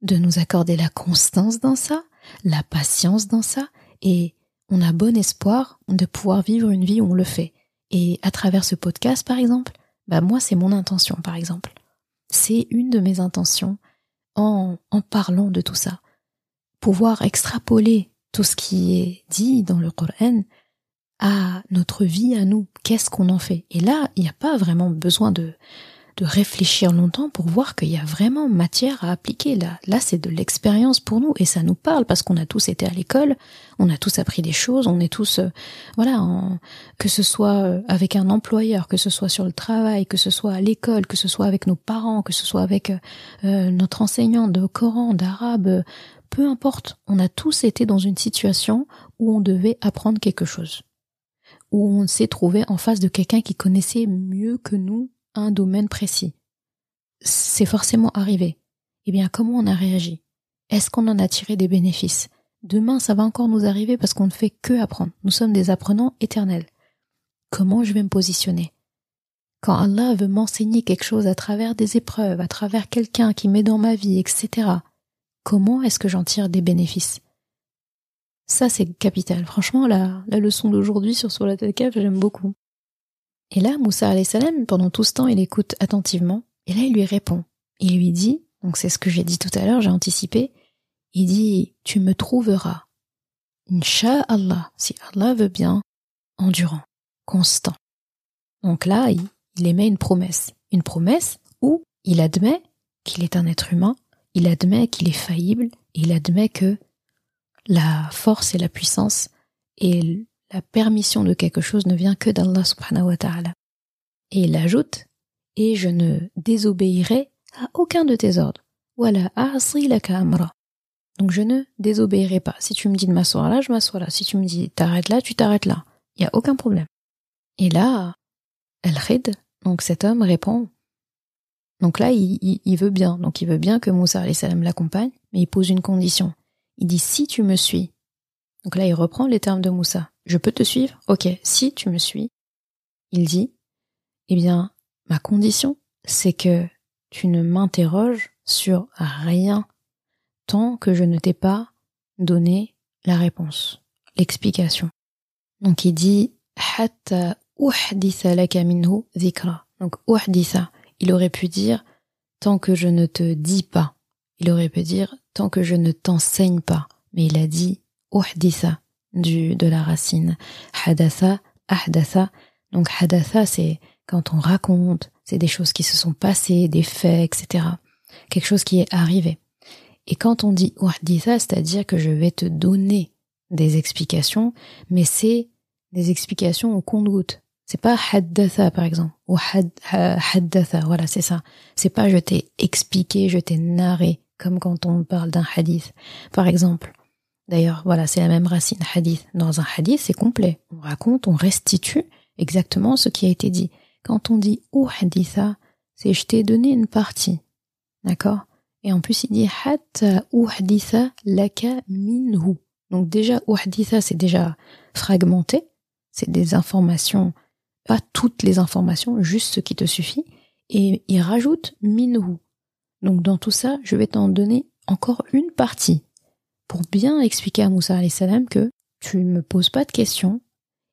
A: de nous accorder la constance dans ça, la patience dans ça, et on a bon espoir de pouvoir vivre une vie où on le fait. Et à travers ce podcast, par exemple, bah moi c'est mon intention, par exemple. C'est une de mes intentions en, parlant de tout ça. Pouvoir extrapoler tout ce qui est dit dans le Coran à notre vie, à nous. Qu'est-ce qu'on en fait? Et là, il n'y a pas vraiment besoin de, de réfléchir longtemps pour voir qu'il y a vraiment matière à appliquer. Là, là c'est de l'expérience pour nous et ça nous parle parce qu'on a tous été à l'école, on a tous appris des choses, on est tous, euh, voilà, que ce soit euh, avec un employeur, que ce soit sur le travail, que ce soit à l'école, que ce soit avec nos parents, que ce soit avec euh, notre enseignant de Coran, d'arabe, peu importe, on a tous été dans une situation où on devait apprendre quelque chose, où on s'est trouvé en face de quelqu'un qui connaissait mieux que nous un domaine précis. C'est forcément arrivé. Eh bien, comment on a réagi? Est-ce qu'on en a tiré des bénéfices? Demain, ça va encore nous arriver parce qu'on ne fait que apprendre. Nous sommes des apprenants éternels. Comment je vais me positionner? Quand Allah veut m'enseigner quelque chose à travers des épreuves, à travers quelqu'un qui met dans ma vie, etc., comment est-ce que j'en tire des bénéfices? Ça, c'est capital. Franchement, la, leçon d'aujourd'hui sur la Kaf, j'aime beaucoup. Et là, Moussa salam, pendant tout ce temps, il écoute attentivement, et là, il lui répond. Il lui dit, donc c'est ce que j'ai dit tout à l'heure, j'ai anticipé, il dit, tu me trouveras, Inch'Allah, si Allah veut bien, endurant, constant. Donc là, il, émet une promesse. Une promesse où il admet qu'il est un être humain, il admet qu'il est faillible, il admet que la force et la puissance et la permission de quelque chose ne vient que d'Allah subhanahu wa ta'ala. Et il ajoute, et je ne désobéirai à aucun de tes ordres. Voilà, Donc je ne désobéirai pas. Si tu me dis de m'asseoir là, je m'assois là. Si tu me dis t'arrêtes là, tu t'arrêtes là. Il n'y a aucun problème. Et là, Al-Khid, donc cet homme répond, donc là, il, veut bien. Donc il veut bien que Moussa salam l'accompagne, mais il pose une condition. Il dit si tu me suis. Donc là, il reprend les termes de Moussa. Je peux te suivre? Ok, si tu me suis. Il dit, eh bien, ma condition, c'est que tu ne m'interroges sur rien tant que je ne t'ai pas donné la réponse, l'explication. Donc il dit, hatta laka minhu Donc uhditha, il aurait pu dire tant que je ne te dis pas. Il aurait pu dire tant que je ne t'enseigne pas. Mais il a dit uhditha du, de la racine hadatha, ahdatha. Donc hadatha, c'est quand on raconte, c'est des choses qui se sont passées, des faits, etc. Quelque chose qui est arrivé. Et quand on dit uhditha, c'est-à-dire que je vais te donner des explications, mais c'est des explications au compte-goutte. C'est pas haddatha par exemple ou haddatha, voilà c'est ça. C'est pas je t'ai expliqué, je t'ai narré comme quand on parle d'un hadith. Par exemple, d'ailleurs voilà c'est la même racine hadith. Dans un hadith c'est complet, on raconte, on restitue exactement ce qui a été dit. Quand on dit ou haditha, c'est je t'ai donné une partie, d'accord? Et en plus il dit hatta haditha laka minhu. Donc déjà haditha c'est déjà fragmenté, c'est des informations pas toutes les informations, juste ce qui te suffit, et il rajoute minhu. Donc dans tout ça, je vais t'en donner encore une partie pour bien expliquer à Moussa salam que tu ne me poses pas de questions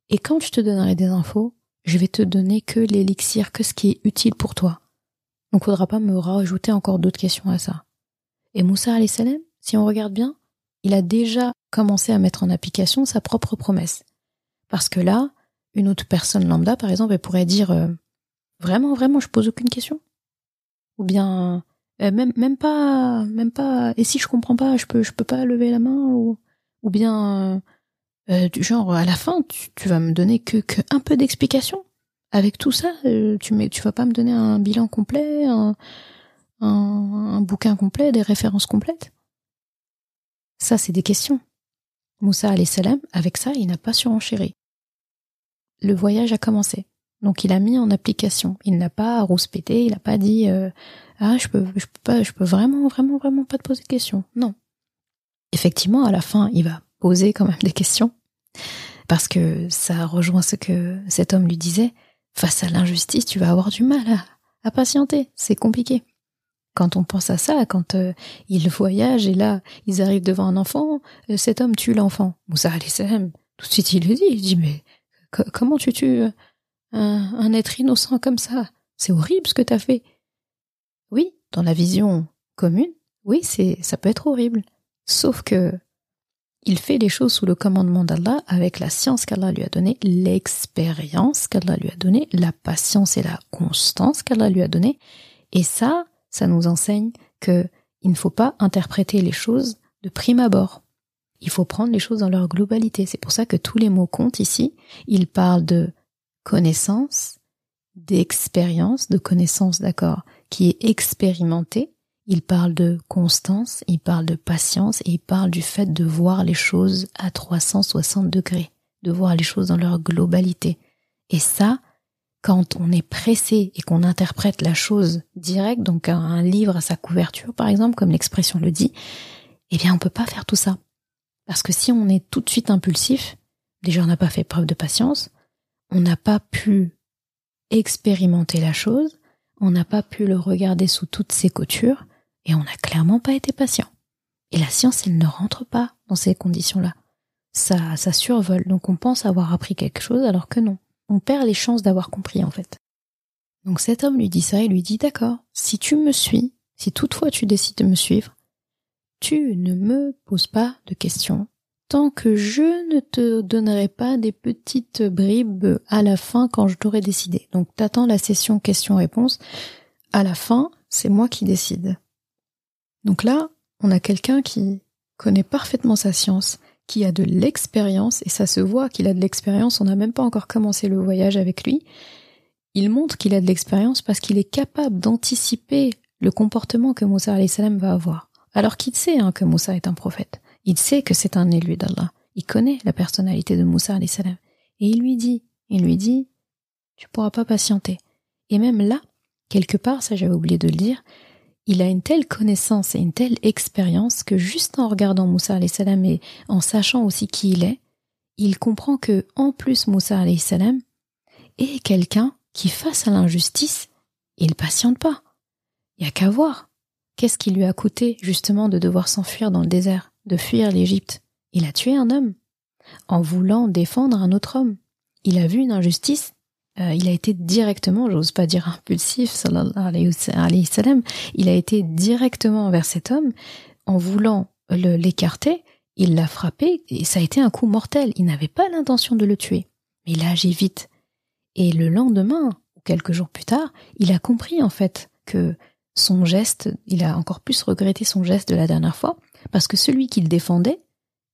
A: et quand je te donnerai des infos, je vais te donner que l'élixir, que ce qui est utile pour toi. Donc faudra pas me rajouter encore d'autres questions à ça. Et Moussa salam, si on regarde bien, il a déjà commencé à mettre en application sa propre promesse. Parce que là, une autre personne lambda, par exemple, elle pourrait dire euh, vraiment, vraiment, je pose aucune question? Ou bien euh, même même pas, même pas. Et si je comprends pas, je peux je peux pas lever la main ou ou bien euh, du genre à la fin, tu, vas me donner que, que un peu d'explication. Avec tout ça, tu mets, tu vas pas me donner un bilan complet, un, un, bouquin complet, des références complètes Ça, c'est des questions. Moussa salam, avec ça, il n'a pas surenchéri. Le voyage a commencé. Donc il a mis en application. Il n'a pas rouspété, il n'a pas dit euh, ah je peux je peux pas je peux vraiment vraiment vraiment pas te poser de questions. Non. Effectivement, à la fin, il va poser quand même des questions parce que ça rejoint ce que cet homme lui disait. Face à l'injustice, tu vas avoir du mal à, patienter. C'est compliqué. Quand on pense à ça, quand euh, ils voyagent et là, ils arrivent devant un enfant, euh, cet homme tue l'enfant. Moussa salam, tout de suite il lui dit, il dit mais comment tu tues un, être innocent comme ça C'est horrible ce que tu as fait. Oui, dans la vision commune, oui, c'est ça peut être horrible. Sauf que il fait les choses sous le commandement d'Allah avec la science qu'Allah lui a donnée, l'expérience qu'Allah lui a donnée, la patience et la constance qu'Allah lui a donnée. Et ça, ça nous enseigne que il ne faut pas interpréter les choses de prime abord. Il faut prendre les choses dans leur globalité. C'est pour ça que tous les mots comptent ici. Il parle de connaissance, d'expérience, de connaissance, d'accord, qui est expérimentée, il parle de constance, il parle de patience et il parle du fait de voir les choses à 360 degrés, de voir les choses dans leur globalité. Et ça, quand on est pressé et qu'on interprète la chose directe, donc un, livre à sa couverture par exemple, comme l'expression le dit, eh bien on peut pas faire tout ça. Parce que si on est tout de suite impulsif, déjà on n'a pas fait preuve de patience, on n'a pas pu expérimenter la chose, on n'a pas pu le regarder sous toutes ses coutures, et on n'a clairement pas été patient. Et la science, elle ne rentre pas dans ces conditions-là. Ça, ça survole, donc on pense avoir appris quelque chose alors que non. On perd les chances d'avoir compris en fait. Donc cet homme lui dit ça et lui dit d'accord, si tu me suis, si toutefois tu décides de me suivre, tu ne me poses pas de questions tant que je ne te donnerai pas des petites bribes à la fin quand je t'aurai décidé. Donc t'attends la session questions-réponses. À la fin, c'est moi qui décide. Donc là, on a quelqu'un qui connaît parfaitement sa science, qui a de l'expérience, et ça se voit qu'il a de l'expérience, on n'a même pas encore commencé le voyage avec lui. Il montre qu'il a de l'expérience parce qu'il est capable d'anticiper le comportement que Moussa salam va avoir. Alors qu'il sait hein, que Moussa est un prophète? Il sait que c'est un élu d'Allah. Il connaît la personnalité de Moussa salam. Et il lui dit, il lui dit, tu pourras pas patienter. Et même là, quelque part, ça j'avais oublié de le dire, il a une telle connaissance et une telle expérience que juste en regardant Moussa salam et en sachant aussi qui il est, il comprend que en plus Moussa salam est quelqu'un qui face à l'injustice, il patiente pas. Il y a qu'à voir. Qu'est-ce qui lui a coûté justement de devoir s'enfuir dans le désert, de fuir l'Égypte Il a tué un homme en voulant défendre un autre homme. Il a vu une injustice euh, il a été directement, j'ose pas dire impulsif, sallam, il a été directement vers cet homme en voulant l'écarter, il l'a frappé et ça a été un coup mortel. Il n'avait pas l'intention de le tuer, mais il a agi vite. Et le lendemain, ou quelques jours plus tard, il a compris en fait que son geste, il a encore plus regretté son geste de la dernière fois, parce que celui qu'il défendait,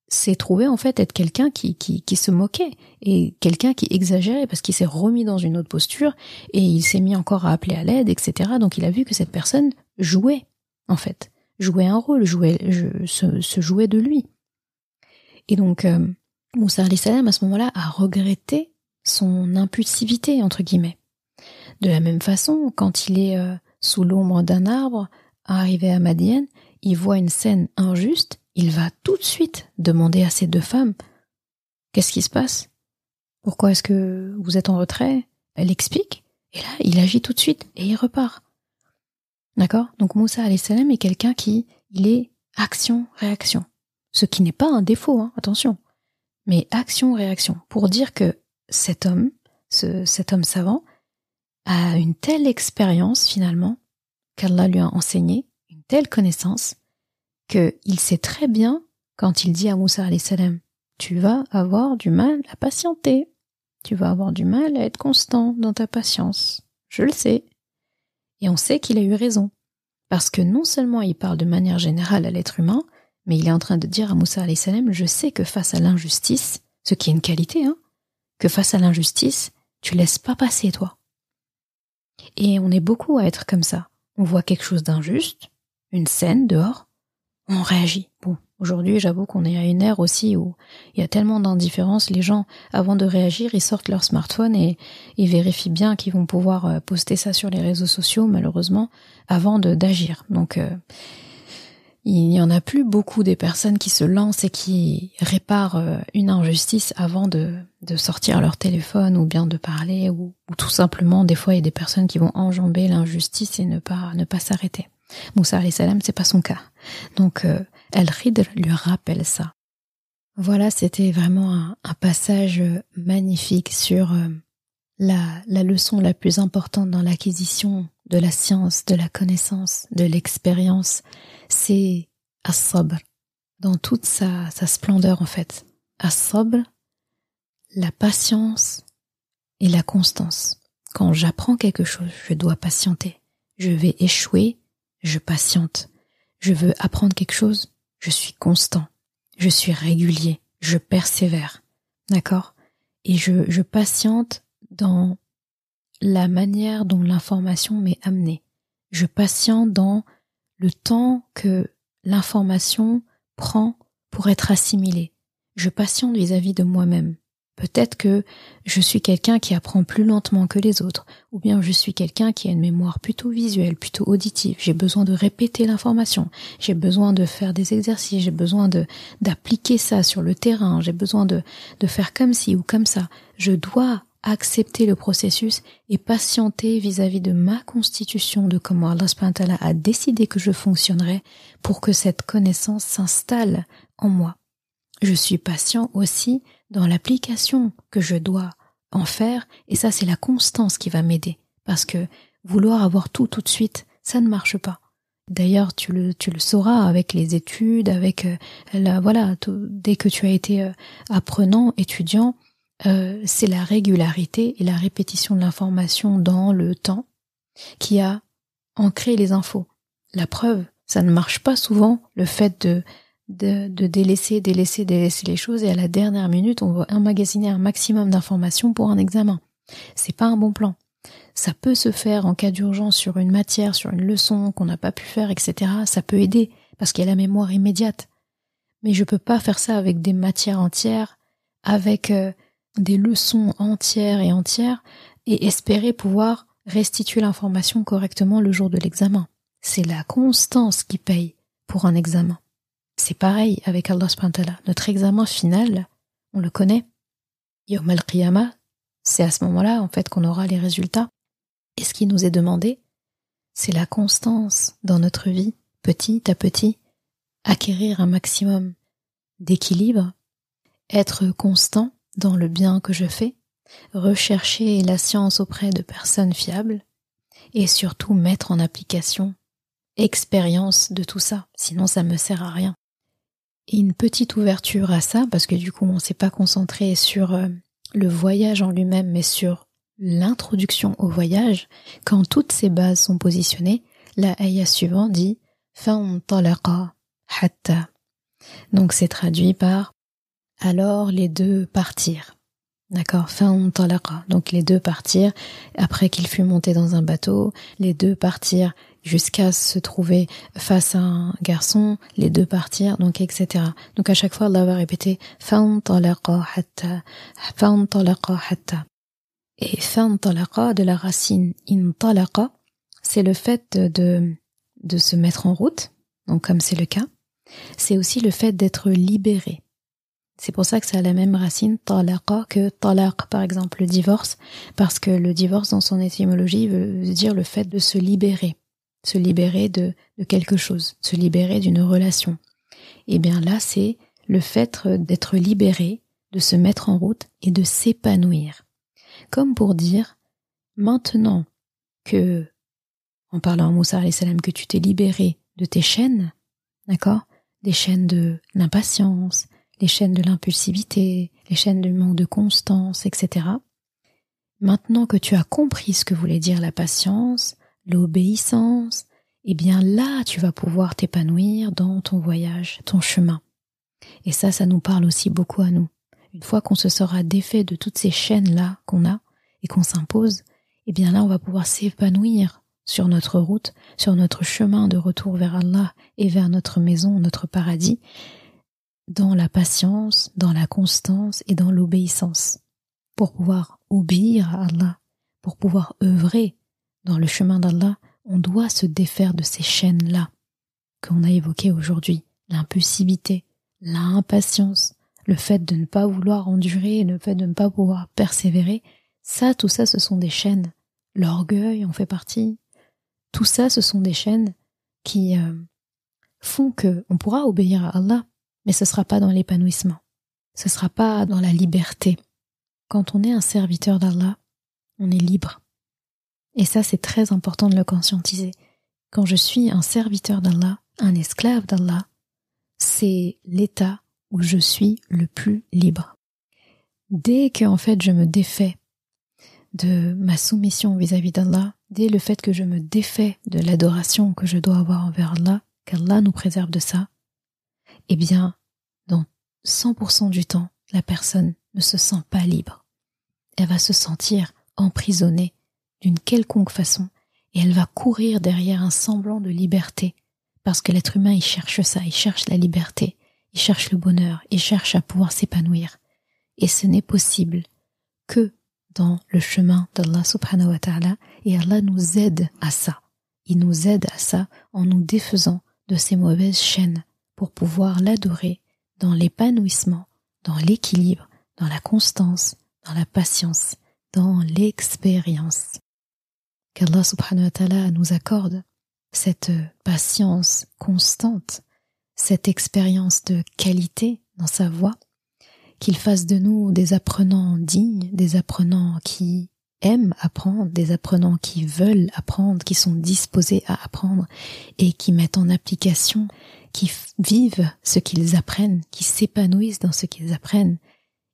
A: s'est trouvé en fait être quelqu'un qui, qui, qui, se moquait et quelqu'un qui exagérait parce qu'il s'est remis dans une autre posture et il s'est mis encore à appeler à l'aide, etc. Donc il a vu que cette personne jouait, en fait, jouait un rôle, jouait, se, jouait de lui. Et donc euh, Moussa salam à ce moment-là a regretté son impulsivité entre guillemets. De la même façon, quand il est euh, sous l'ombre d'un arbre, arrivé à Madienne, il voit une scène injuste il va tout de suite demander à ces deux femmes Qu'est-ce qui se passe? Pourquoi est-ce que vous êtes en retrait? Elle explique, et là, il agit tout de suite, et il repart. D'accord? Donc Moussa salam est quelqu'un qui, il est action-réaction. Ce qui n'est pas un défaut, hein, attention. Mais action-réaction. Pour dire que cet homme, ce, cet homme savant, a une telle expérience finalement, qu'Allah lui a enseigné, telle connaissance, qu'il sait très bien, quand il dit à Moussa salam, tu vas avoir du mal à patienter, tu vas avoir du mal à être constant dans ta patience. Je le sais. Et on sait qu'il a eu raison. Parce que non seulement il parle de manière générale à l'être humain, mais il est en train de dire à Moussa salam, je sais que face à l'injustice, ce qui est une qualité, hein, que face à l'injustice, tu laisses pas passer toi. Et on est beaucoup à être comme ça. on voit quelque chose d'injuste, une scène dehors, on réagit. Bon, aujourd'hui, j'avoue qu'on est à une ère aussi où il y a tellement d'indifférence. Les gens, avant de réagir, ils sortent leur smartphone et ils vérifient bien qu'ils vont pouvoir euh, poster ça sur les réseaux sociaux, malheureusement, avant d'agir. Donc, euh, il n'y en a plus beaucoup des personnes qui se lancent et qui réparent euh, une injustice avant de, sortir leur téléphone ou bien de parler ou, ou tout simplement des fois il y a des personnes qui vont enjamber l'injustice et ne pas ne pas s'arrêter. Moussa alayhi salam, c'est pas son cas. Donc, euh, El-Khidr lui rappelle ça. Voilà, c'était vraiment un, passage magnifique sur euh, la, la leçon la plus importante dans l'acquisition de la science, de la connaissance, de l'expérience. C'est as-sabr, dans toute sa, sa splendeur en fait. As-sabr, la patience et la constance. Quand j'apprends quelque chose, je dois patienter. Je vais échouer, je patiente. Je veux apprendre quelque chose, je suis constant. Je suis régulier, je persévère. D'accord? Et je, patiente dans la manière dont l'information m'est amenée. Je patiente dans le temps que l'information prend pour être assimilée. Je patiente vis-à-vis -vis de moi-même. Peut-être que je suis quelqu'un qui apprend plus lentement que les autres, ou bien je suis quelqu'un qui a une mémoire plutôt visuelle, plutôt auditive. J'ai besoin de répéter l'information, j'ai besoin de faire des exercices, j'ai besoin d'appliquer ça sur le terrain, j'ai besoin de faire comme ci ou comme ça. Je dois accepter le processus et patienter vis-à-vis de ma constitution, de comment Allah a décidé que je fonctionnerais pour que cette connaissance s'installe en moi. Je suis patient aussi dans l'application que je dois en faire, et ça c'est la constance qui va m'aider, parce que vouloir avoir tout tout de suite, ça ne marche pas. D'ailleurs, tu le, tu le sauras avec les études, avec euh, la, voilà, dès que tu as été euh, apprenant, étudiant, euh, c'est la régularité et la répétition de l'information dans le temps qui a ancré les infos. La preuve, ça ne marche pas souvent le fait de de, délaisser, délaisser, délaisser les choses et à la dernière minute, on va emmagasiner un maximum d'informations pour un examen. C'est pas un bon plan. Ça peut se faire en cas d'urgence sur une matière, sur une leçon qu'on n'a pas pu faire, etc. Ça peut aider parce qu'il y a la mémoire immédiate. Mais je peux pas faire ça avec des matières entières, avec euh, des leçons entières et entières et espérer pouvoir restituer l'information correctement le jour de l'examen. C'est la constance qui paye pour un examen. C'est pareil avec Allah subhanahu Notre examen final, on le connaît. Yom al-Qiyamah, c'est à ce moment-là, en fait, qu'on aura les résultats. Et ce qui nous est demandé, c'est la constance dans notre vie, petit à petit, acquérir un maximum d'équilibre, être constant dans le bien que je fais, rechercher la science auprès de personnes fiables, et surtout mettre en application expérience de tout ça, sinon ça me sert à rien. Et une petite ouverture à ça, parce que du coup on s'est pas concentré sur euh, le voyage en lui-même, mais sur l'introduction au voyage, quand toutes ces bases sont positionnées, la ayah suivante dit hatta. Donc c'est traduit par alors les deux partirent. D'accord, Donc les deux partirent. Après qu'il fut monté dans un bateau, les deux partirent jusqu'à se trouver face à un garçon, les deux partir, donc etc. Donc à chaque fois, Allah va répéter. Et de la racine intalaqa, c'est le fait de, de se mettre en route, donc comme c'est le cas. C'est aussi le fait d'être libéré. C'est pour ça que ça a la même racine talaqa que talaq, par exemple, le divorce, parce que le divorce dans son étymologie veut dire le fait de se libérer se libérer de, quelque chose, se libérer d'une relation. Et eh bien là, c'est le fait d'être libéré, de se mettre en route et de s'épanouir. Comme pour dire, maintenant que, en parlant à Moussa salam, que tu t'es libéré de tes chaînes, d'accord Des chaînes de l'impatience, les chaînes de l'impulsivité, les chaînes du manque de constance, etc. Maintenant que tu as compris ce que voulait dire la patience, l'obéissance, eh bien là, tu vas pouvoir t'épanouir dans ton voyage, ton chemin. Et ça, ça nous parle aussi beaucoup à nous. Une fois qu'on se sera défait de toutes ces chaînes-là qu'on a et qu'on s'impose, eh bien là, on va pouvoir s'épanouir sur notre route, sur notre chemin de retour vers Allah et vers notre maison, notre paradis, dans la patience, dans la constance et dans l'obéissance. Pour pouvoir obéir à Allah, pour pouvoir œuvrer dans le chemin d'Allah, on doit se défaire de ces chaînes-là qu'on a évoquées aujourd'hui, l'impulsivité, l'impatience, le fait de ne pas vouloir endurer, le fait de ne pas pouvoir persévérer, ça, tout ça, ce sont des chaînes. L'orgueil en fait partie. Tout ça, ce sont des chaînes qui euh, font que on pourra obéir à Allah, mais ce sera pas dans l'épanouissement. Ce sera pas dans la liberté. Quand on est un serviteur d'Allah, on est libre. Et ça, c'est très important de le conscientiser. Quand je suis un serviteur d'Allah, un esclave d'Allah, c'est l'état où je suis le plus libre. Dès que, en fait, je me défais de ma soumission vis-à-vis d'Allah, dès le fait que je me défais de l'adoration que je dois avoir envers Allah, qu'Allah nous préserve de ça, eh bien, dans 100% du temps, la personne ne se sent pas libre. Elle va se sentir emprisonnée d'une quelconque façon et elle va courir derrière un semblant de liberté parce que l'être humain il cherche ça, il cherche la liberté, il cherche le bonheur, il cherche à pouvoir s'épanouir et ce n'est possible que dans le chemin d'Allah subhanahu wa ta'ala et Allah nous aide à ça. Il nous aide à ça en nous défaisant de ces mauvaises chaînes pour pouvoir l'adorer dans l'épanouissement, dans l'équilibre, dans la constance, dans la patience, dans l'expérience. Qu'Allah subhanahu wa ta'ala nous accorde cette patience constante, cette expérience de qualité dans sa voix, qu'il fasse de nous des apprenants dignes, des apprenants qui aiment apprendre, des apprenants qui veulent apprendre, qui sont disposés à apprendre et qui mettent en application, qui vivent ce qu'ils apprennent, qui s'épanouissent dans ce qu'ils apprennent,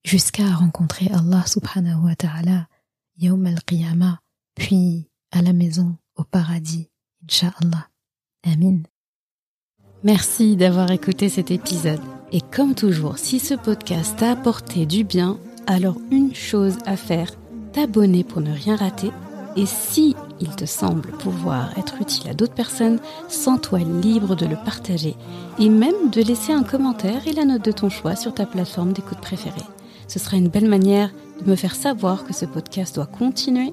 A: jusqu'à rencontrer Allah subhanahu wa ta'ala, yawm al-qiyamah, puis à la maison, au paradis, Inch'Allah. Amin.
C: Merci d'avoir écouté cet épisode. Et comme toujours, si ce podcast t'a apporté du bien, alors une chose à faire, t'abonner pour ne rien rater. Et si il te semble pouvoir être utile à d'autres personnes, sens-toi libre de le partager et même de laisser un commentaire et la note de ton choix sur ta plateforme d'écoute préférée. Ce sera une belle manière de me faire savoir que ce podcast doit continuer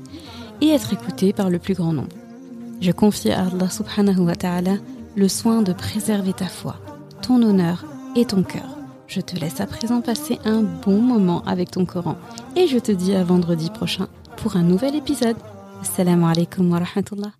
C: et être écouté par le plus grand nombre. Je confie à Allah subhanahu wa ta'ala le soin de préserver ta foi, ton honneur et ton cœur. Je te laisse à présent passer un bon moment avec ton Coran et je te dis à vendredi prochain pour un nouvel épisode. Assalamu alaikum wa rahmatullah.